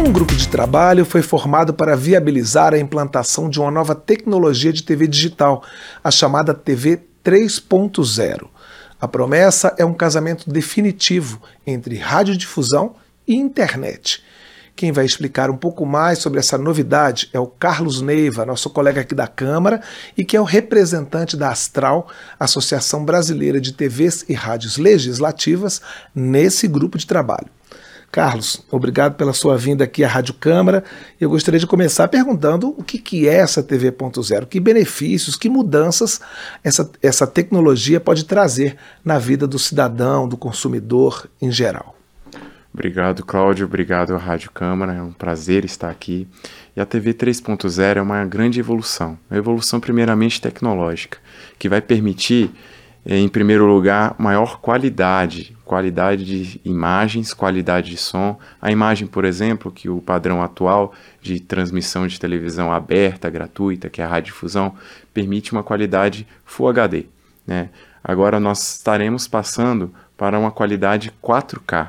Um grupo de trabalho foi formado para viabilizar a implantação de uma nova tecnologia de TV digital, a chamada TV 3.0. A promessa é um casamento definitivo entre radiodifusão e internet. Quem vai explicar um pouco mais sobre essa novidade é o Carlos Neiva, nosso colega aqui da Câmara e que é o representante da Astral, Associação Brasileira de TVs e Rádios Legislativas, nesse grupo de trabalho. Carlos, obrigado pela sua vinda aqui à Rádio Câmara. Eu gostaria de começar perguntando o que, que é essa TV.0, que benefícios, que mudanças essa, essa tecnologia pode trazer na vida do cidadão, do consumidor em geral. Obrigado, Cláudio. Obrigado à Rádio Câmara. É um prazer estar aqui. E a TV 3.0 é uma grande evolução. Uma evolução, primeiramente, tecnológica, que vai permitir é, em primeiro lugar, maior qualidade, qualidade de imagens, qualidade de som. A imagem, por exemplo, que o padrão atual de transmissão de televisão aberta, gratuita, que é a radiodifusão, permite uma qualidade Full HD. Né? Agora nós estaremos passando para uma qualidade 4K,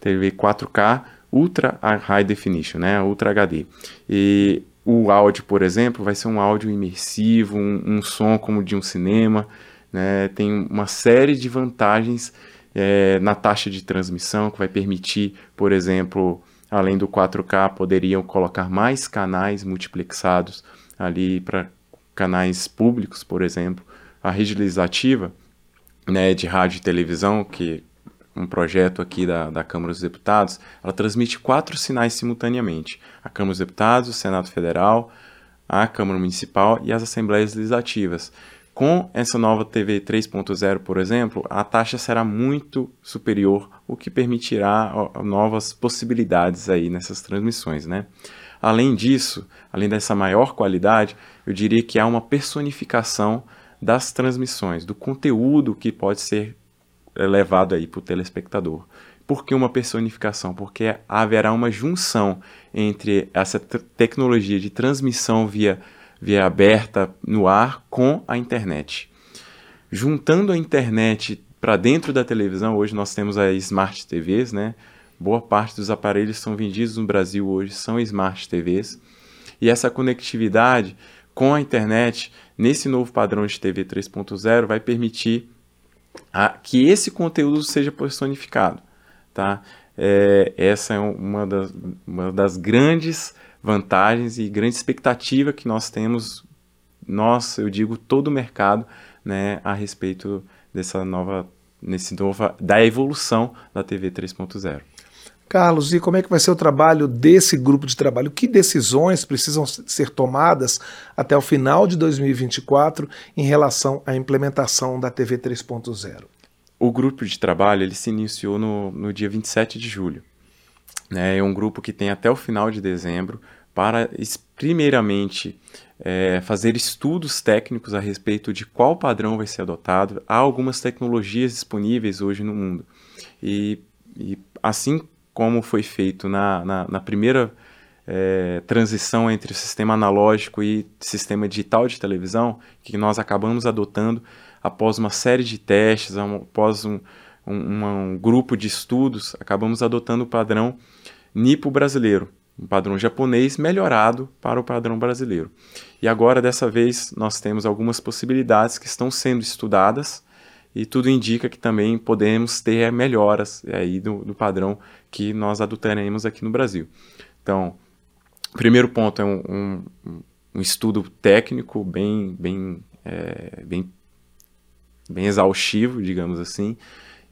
TV 4K Ultra High Definition, né? Ultra HD. E o áudio, por exemplo, vai ser um áudio imersivo, um, um som como de um cinema né, tem uma série de vantagens é, na taxa de transmissão que vai permitir, por exemplo, além do 4K, poderiam colocar mais canais multiplexados ali para canais públicos, por exemplo. A rede legislativa né, de rádio e televisão, que um projeto aqui da, da Câmara dos Deputados, ela transmite quatro sinais simultaneamente: a Câmara dos Deputados, o Senado Federal, a Câmara Municipal e as Assembleias Legislativas. Com essa nova TV 3.0, por exemplo, a taxa será muito superior, o que permitirá novas possibilidades aí nessas transmissões, né? Além disso, além dessa maior qualidade, eu diria que há uma personificação das transmissões, do conteúdo que pode ser eh, levado aí para o telespectador. Por que uma personificação? Porque haverá uma junção entre essa tecnologia de transmissão via via aberta no ar com a internet. Juntando a internet para dentro da televisão, hoje nós temos as Smart TVs, né? Boa parte dos aparelhos são vendidos no Brasil hoje são Smart TVs. E essa conectividade com a internet, nesse novo padrão de TV 3.0, vai permitir a, que esse conteúdo seja personificado. Tá? É, essa é uma das, uma das grandes vantagens e grande expectativa que nós temos, nós, eu digo, todo o mercado, né, a respeito dessa nova, nesse nova, da evolução da TV 3.0. Carlos, e como é que vai ser o trabalho desse grupo de trabalho? Que decisões precisam ser tomadas até o final de 2024 em relação à implementação da TV 3.0? O grupo de trabalho ele se iniciou no, no dia 27 de julho. Né? É um grupo que tem até o final de dezembro para, primeiramente, é, fazer estudos técnicos a respeito de qual padrão vai ser adotado. Há algumas tecnologias disponíveis hoje no mundo. E, e assim como foi feito na, na, na primeira é, transição entre o sistema analógico e sistema digital de televisão, que nós acabamos adotando após uma série de testes, após um, um, um grupo de estudos, acabamos adotando o padrão NIPO brasileiro, um padrão japonês melhorado para o padrão brasileiro. E agora, dessa vez, nós temos algumas possibilidades que estão sendo estudadas e tudo indica que também podemos ter melhoras aí do, do padrão que nós adotaremos aqui no Brasil. Então, o primeiro ponto é um, um, um estudo técnico bem, bem, é, bem, bem exaustivo, digamos assim.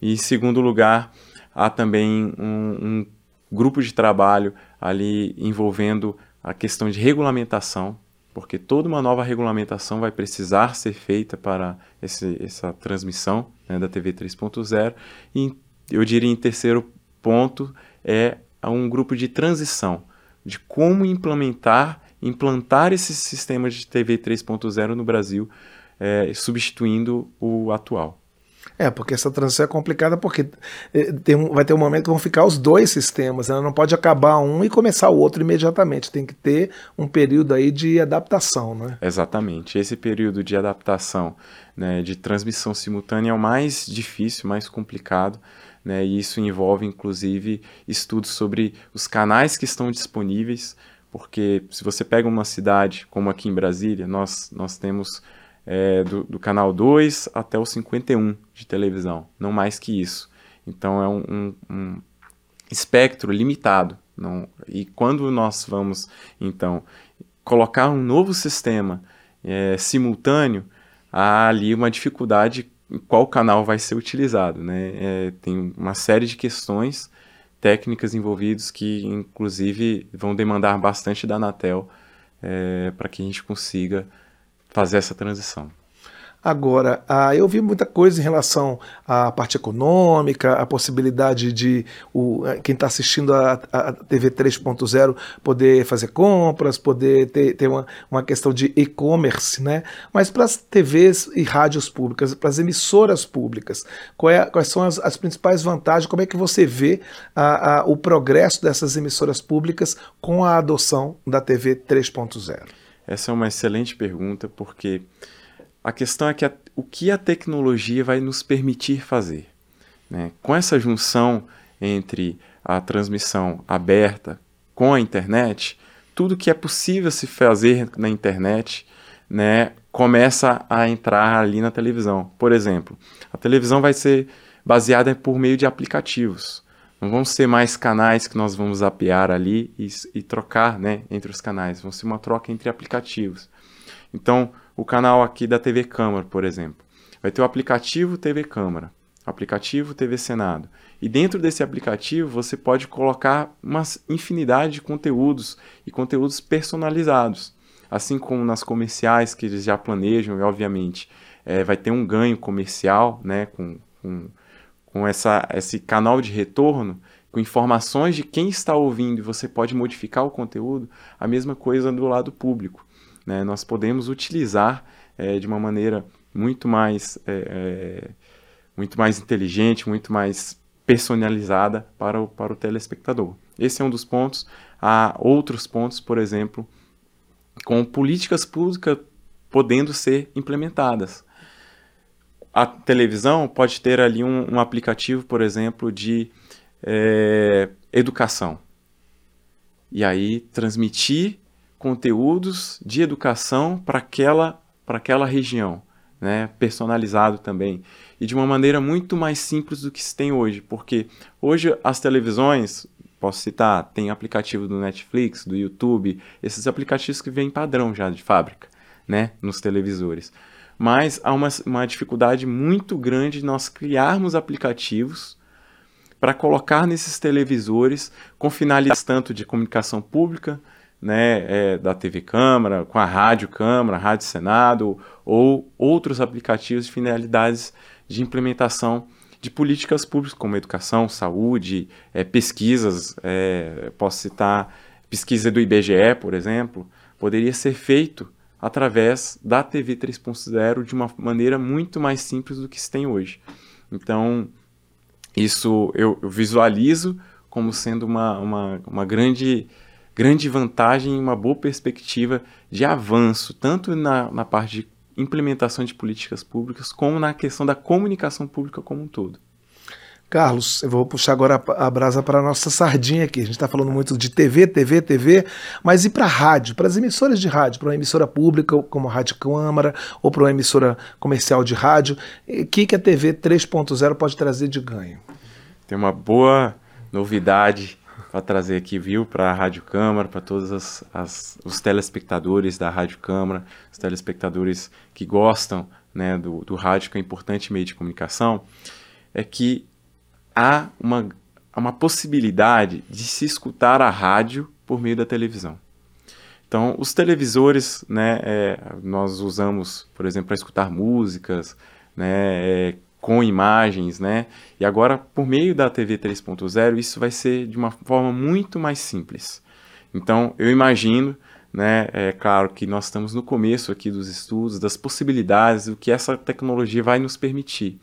E, em segundo lugar, há também um, um grupo de trabalho ali envolvendo a questão de regulamentação, porque toda uma nova regulamentação vai precisar ser feita para esse, essa transmissão né, da TV 3.0. E eu diria em terceiro ponto é um grupo de transição, de como implementar, implantar esse sistema de TV 3.0 no Brasil, é, substituindo o atual. É, porque essa transição é complicada porque eh, tem um, vai ter um momento que vão ficar os dois sistemas, né? não pode acabar um e começar o outro imediatamente, tem que ter um período aí de adaptação, né? Exatamente, esse período de adaptação, né, de transmissão simultânea é o mais difícil, mais complicado, né? E isso envolve, inclusive, estudos sobre os canais que estão disponíveis, porque se você pega uma cidade como aqui em Brasília, nós, nós temos é, do, do, canal 2 até o 51 de televisão, não mais que isso. Então é um, um, um espectro limitado. Não, e quando nós vamos, então, colocar um novo sistema é, simultâneo, há ali uma dificuldade em qual canal vai ser utilizado. Né? É, tem uma série de questões técnicas envolvidas que, inclusive, vão demandar bastante da Anatel é, para que a gente consiga fazer essa transição. Agora, ah, eu vi muita coisa em relação à parte econômica, a possibilidade de eh, quem está assistindo a, TV 3.0 poder fazer compras, poder ter, uma, uma questão de e-commerce, né? Mas para as TVs e rádios públicas, para as emissoras públicas, é, quais são as, principais vantagens? Como é que você vê o progresso dessas emissoras públicas com a adoção da TV 3.0? Essa é uma excelente pergunta, porque a questão é que a, o que a tecnologia vai nos permitir fazer. Né? Com essa junção entre a transmissão aberta com a internet, tudo que é possível se fazer na internet né, começa a entrar ali na televisão. Por exemplo, a televisão vai ser baseada por meio de aplicativos. Não vão ser mais canais que nós vamos apiar ali e, e trocar né, entre os canais. Vão ser uma troca entre aplicativos. Então, o canal aqui da TV Câmara, por exemplo. Vai ter o aplicativo TV Câmara, aplicativo TV Senado. E dentro desse aplicativo você pode colocar uma infinidade de conteúdos e conteúdos personalizados. Assim como nas comerciais que eles já planejam, e obviamente é, vai ter um ganho comercial né, com, com, com essa, esse canal de retorno, com informações de quem está ouvindo você pode modificar o conteúdo, a mesma coisa do lado público né, nós podemos utilizar é, de uma maneira muito mais, é, é, muito mais inteligente, muito mais personalizada para o, para o telespectador. Esse é um dos pontos. Há outros pontos, por exemplo, com políticas públicas podendo ser implementadas. A televisão pode ter ali um, um aplicativo, por exemplo, de é, educação. E aí transmitir conteúdos de educação para aquela, aquela região, né? personalizado também. E de uma maneira muito mais simples do que se tem hoje, porque hoje as televisões, posso citar, tem aplicativo do Netflix, do YouTube, esses aplicativos que vêm padrão já de fábrica, né? nos televisores. Mas há uma, uma dificuldade muito grande de nós criarmos aplicativos para colocar nesses televisores com finalidades tanto de comunicação pública, né, é, da TV Câmara, com a Rádio Câmara, Rádio Senado, ou outros aplicativos de finalidades de implementação de políticas públicas como educação, saúde, é, pesquisas, é, posso citar pesquisa do IBGE, por exemplo, poderia ser feito através da TV 3.0 de uma maneira muito mais simples do que se tem hoje. Então, isso eu, eu visualizo como sendo uma, uma, uma grande grande vantagem e uma boa perspectiva de avanço, tanto na, na parte de implementação de políticas públicas, como na questão da comunicação pública como um todo. Carlos, eu vou puxar agora a brasa para a nossa sardinha aqui. A gente está falando muito de TV, TV, TV, mas e para rádio, para as emissoras de rádio, para uma emissora pública como a Rádio Câmara ou para uma emissora comercial de rádio, o que, que a TV 3.0 pode trazer de ganho? Tem uma boa novidade para trazer aqui, viu, para a Rádio Câmara, para todos as, as, os telespectadores da Rádio Câmara, os telespectadores que gostam né, do, do rádio, que é um importante meio de comunicação, é que há uma, uma possibilidade de se escutar a rádio por meio da televisão. Então, os televisores, né, é, nós usamos, por exemplo, para escutar músicas, né, é, com imagens, né? E agora, por meio da TV 3.0, isso vai ser de uma forma muito mais simples. Então, eu imagino, né? É claro que nós estamos no começo aqui dos estudos, das possibilidades, do que essa tecnologia vai nos permitir.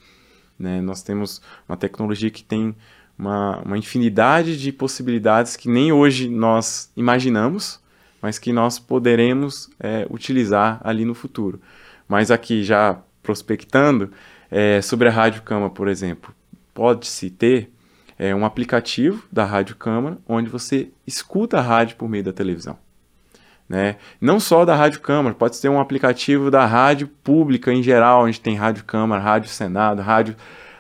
Né? Nós temos uma tecnologia que tem uma, uma infinidade de possibilidades que nem hoje nós imaginamos, mas que nós poderemos é, utilizar ali no futuro. Mas aqui já prospectando, é, sobre a Rádio Cama, por exemplo. pode-se ter é, um aplicativo da Rádio Câmara, onde você escuta a rádio por meio da televisão. Né? Não só da Rádio Câmara, pode ser um aplicativo da rádio pública em geral, onde tem Rádio Câmara, Rádio Senado, rádio,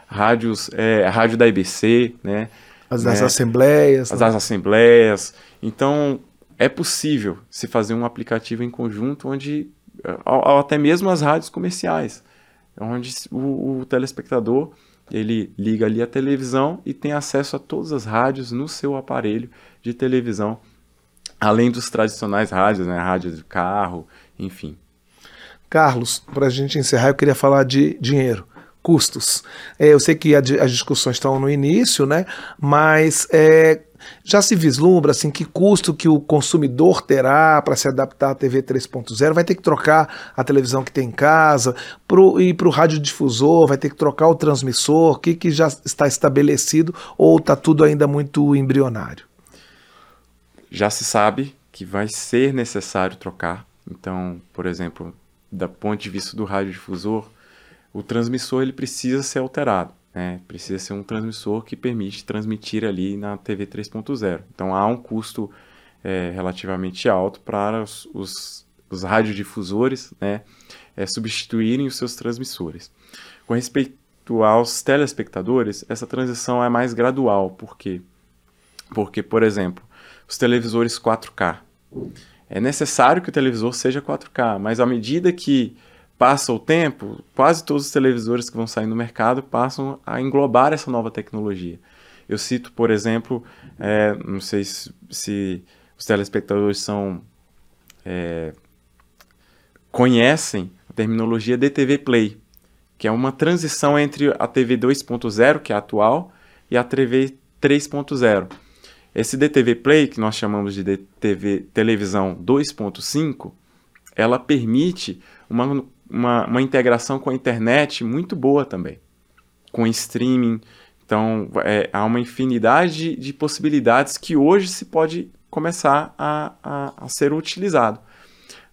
rádios, é, rádio da IBC, né? As das né? assembleias. As né? das assembleias. Então, é possível se fazer um aplicativo em conjunto onde, até mesmo as rádios comerciais, onde o, o telespectador ele liga ali a televisão e tem acesso a todas as rádios no seu aparelho de televisão, além dos tradicionais rádios, né, rádio de carro, enfim. Carlos, para a gente encerrar, eu queria falar de dinheiro custos. É, eu sei que a, as discussões estão no início, né? Mas é, já se vislumbra assim que custo que o consumidor terá para se adaptar à TV 3.0? Vai ter que trocar a televisão que tem em casa pro, e para o radiodifusor, vai ter que trocar o transmissor, o que, que já está estabelecido ou está tudo ainda muito embrionário? Já se sabe que vai ser necessário trocar. Então, por exemplo, da ponto de vista do radiodifusor, o transmissor ele precisa ser alterado. Né? Precisa ser um transmissor que permite transmitir ali na TV 3.0. Então há um custo é, relativamente alto para os, os, os radiodifusores né, é, substituírem os seus transmissores. Com respeito aos telespectadores, essa transição é mais gradual. Por quê? Porque, por exemplo, os televisores 4K. É necessário que o televisor seja 4K, mas à medida que passa o tempo, quase todos os televisores que vão sair no mercado passam a englobar essa nova tecnologia. Eu cito, por exemplo, é, não sei se, se, os telespectadores são é, conhecem a terminologia DTV Play, que é uma transição entre a TV 2.0, que é a atual, e a TV 3.0. Esse DTV Play, que nós chamamos de DTV televisão 2.5, ela permite uma uma, uma integração com a internet muito boa também, com streaming. Então, é, há uma infinidade de, possibilidades que hoje se pode começar a, a, a ser utilizado.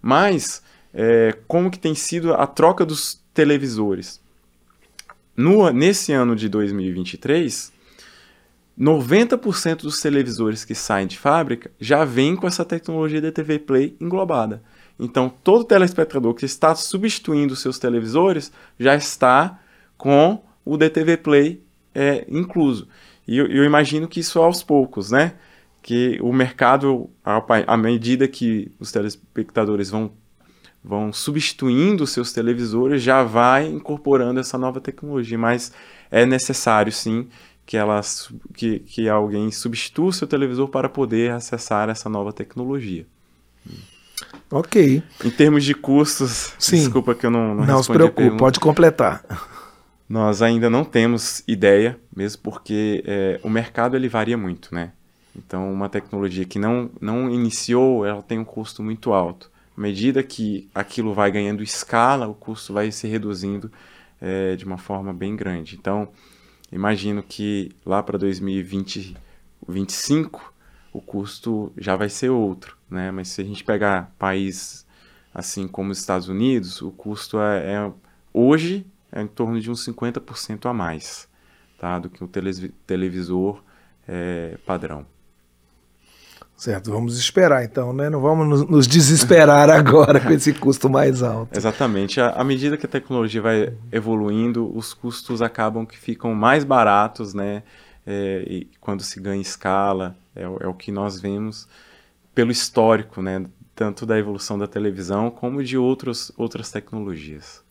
Mas, é, como que tem sido a troca dos televisores? No, nesse ano de 2023, 90% dos televisores que saem de fábrica já vêm com essa tecnologia de TV Play englobada. Então, todo telespectador que está substituindo seus televisores já está com o DTV Play é, incluso. E eu, eu, imagino que isso aos poucos, né? Que o mercado, à medida que os telespectadores vão, vão substituindo seus televisores, já vai incorporando essa nova tecnologia. Mas é necessário, sim, que, elas, que, que alguém substitua o seu televisor para poder acessar essa nova tecnologia. Ok. Em termos de custos, Sim. desculpa que eu não Não, não se preocupe, pode completar. Nós ainda não temos ideia, mesmo porque é, o mercado ele varia muito, né? Então, uma tecnologia que não, não iniciou, ela tem um custo muito alto. À medida que aquilo vai ganhando escala, o custo vai se reduzindo é, de uma forma bem grande. Então, imagino que lá para 2020, 2025, o custo já vai ser outro, né? Mas se a gente pegar países assim como os Estados Unidos, o custo é, é hoje é em torno de uns 50% a mais, tá? Do que o televisor é, padrão. Certo, vamos esperar então, né? Não vamos nos desesperar agora com esse custo mais alto. Exatamente. À medida que a tecnologia vai evoluindo, os custos acabam que ficam mais baratos, né? É, e quando se ganha escala, é, é o que nós vemos pelo histórico, né, tanto da evolução da televisão como de outros, outras tecnologias.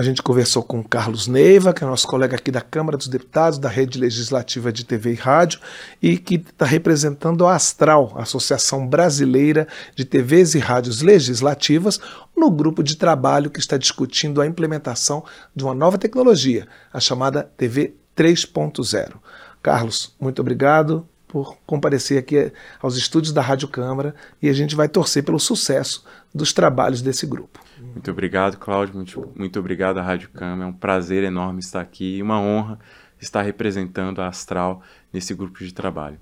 A gente conversou com Carlos Neiva, que é nosso colega aqui da Câmara dos Deputados, da Rede Legislativa de TV e Rádio, e que está representando a Astral, Associação Brasileira de TVs e Rádios Legislativas, no grupo de trabalho que está discutindo a implementação de uma nova tecnologia, a chamada TV 3.0. Carlos, muito obrigado por comparecer aqui aos estúdios da Rádio Câmara e a gente vai torcer pelo sucesso dos trabalhos desse grupo. Muito obrigado, Cláudio. Muito, muito obrigado à Rádio Câmara. É um prazer enorme estar aqui e uma honra estar representando a Astral nesse grupo de trabalho.